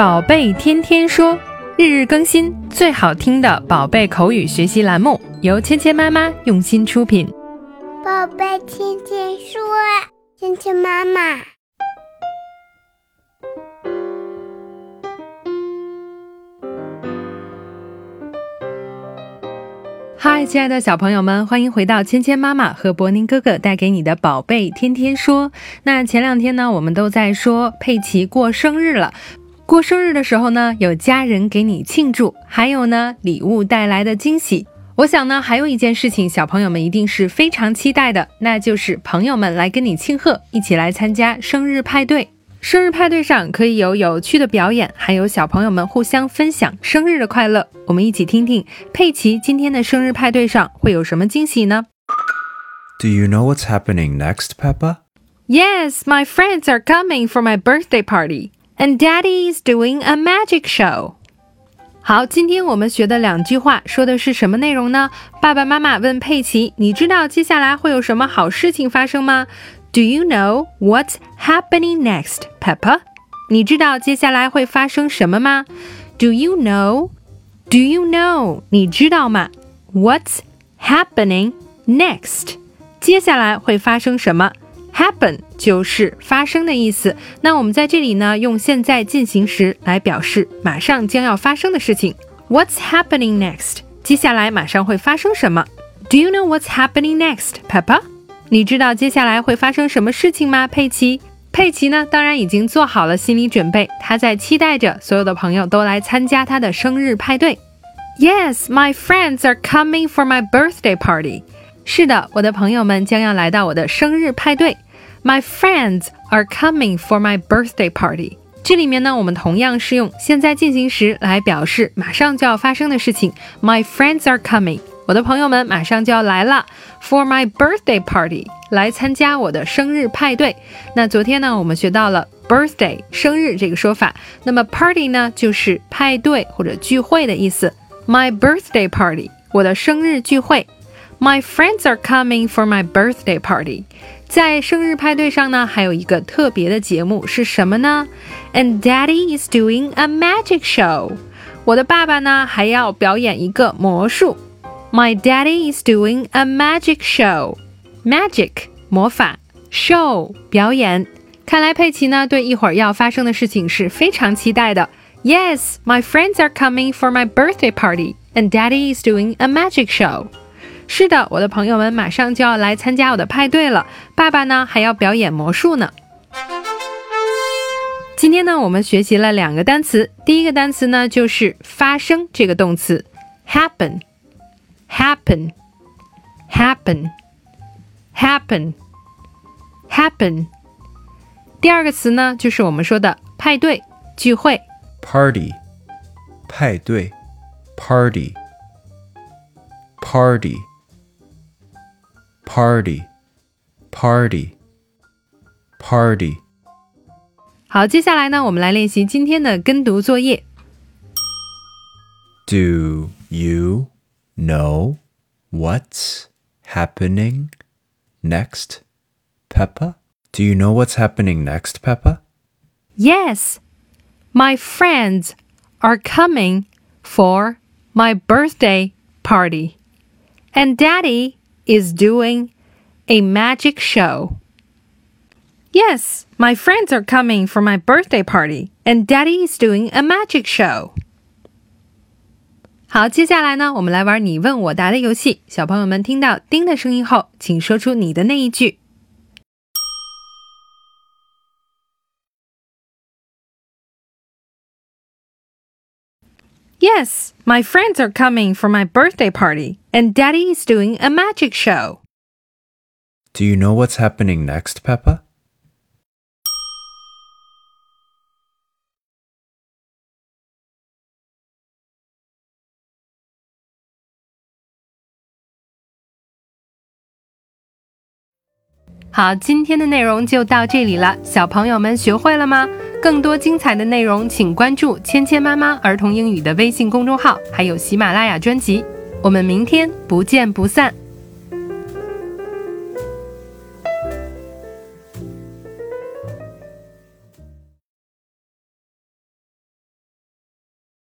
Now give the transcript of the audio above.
宝贝天天说，日日更新，最好听的宝贝口语学习栏目，由芊芊妈妈用心出品。宝贝天天说，芊芊妈妈。嗨，亲爱的小朋友们，欢迎回到芊芊妈妈和博宁哥哥带给你的宝贝天天说。那前两天呢，我们都在说佩奇过生日了。过生日的时候呢，有家人给你庆祝，还有呢，礼物带来的惊喜。我想呢，还有一件事情，小朋友们一定是非常期待的，那就是朋友们来跟你庆贺，一起来参加生日派对。生日派对上可以有有趣的表演，还有小朋友们互相分享生日的快乐。我们一起听听佩奇今天的生日派对上会有什么惊喜呢？Do you know what's happening next, Peppa? Yes, my friends are coming for my birthday party, and Daddy is doing a magic show. 好，今天我们学的两句话说的是什么内容呢？爸爸妈妈问佩奇：“你知道接下来会有什么好事情发生吗？” Do you know what's happening next, Peppa? 你知道接下来会发生什么吗？Do you know? Do you know? 你知道吗？What's happening next? 接下来会发生什么 ？Happen 就是发生的意思。那我们在这里呢，用现在进行时来表示马上将要发生的事情。What's happening next? 接下来马上会发生什么？Do you know what's happening next, Peppa? 你知道接下来会发生什么事情吗，佩奇？佩奇呢？当然已经做好了心理准备，他在期待着所有的朋友都来参加他的生日派对。Yes, my friends are coming for my birthday party。是的，我的朋友们将要来到我的生日派对。My friends are coming for my birthday party。这里面呢，我们同样是用现在进行时来表示马上就要发生的事情。My friends are coming。我的朋友们马上就要来了，for my birthday party 来参加我的生日派对。那昨天呢，我们学到了 birthday 生日这个说法，那么 party 呢就是派对或者聚会的意思。My birthday party 我的生日聚会。My friends are coming for my birthday party。在生日派对上呢，还有一个特别的节目是什么呢？And Daddy is doing a magic show。我的爸爸呢还要表演一个魔术。My daddy is doing a magic show. Magic 魔法，show 表演。看来佩奇呢对一会儿要发生的事情是非常期待的。Yes, my friends are coming for my birthday party, and Daddy is doing a magic show. 是的，我的朋友们马上就要来参加我的派对了。爸爸呢还要表演魔术呢。今天呢我们学习了两个单词，第一个单词呢就是发生这个动词，happen。happen, happen, happen, happen。第二个词呢，就是我们说的派对、聚会。party，派对，party, party, party, party, party。好，接下来呢，我们来练习今天的跟读作业。Do you know what's happening next, Peppa? Do you know what's happening next, Peppa? Yes. My friends are coming for my birthday party. And Daddy is doing a magic show. Yes, my friends are coming for my birthday party, and Daddy is doing a magic show. 好，接下来呢，我们来玩你问我答的游戏。小朋友们听到“叮”的声音后，请说出你的那一句。 Yes, my friends are coming for my birthday party, and Daddy is doing a magic show. Do you know what's happening next, Peppa? 好，今天的内容就到这里了，小朋友们学会了吗？ 更多精彩的内容，请关注“芊芊妈妈儿童英语”的微信公众号，还有喜马拉雅专辑。我们明天不见不散。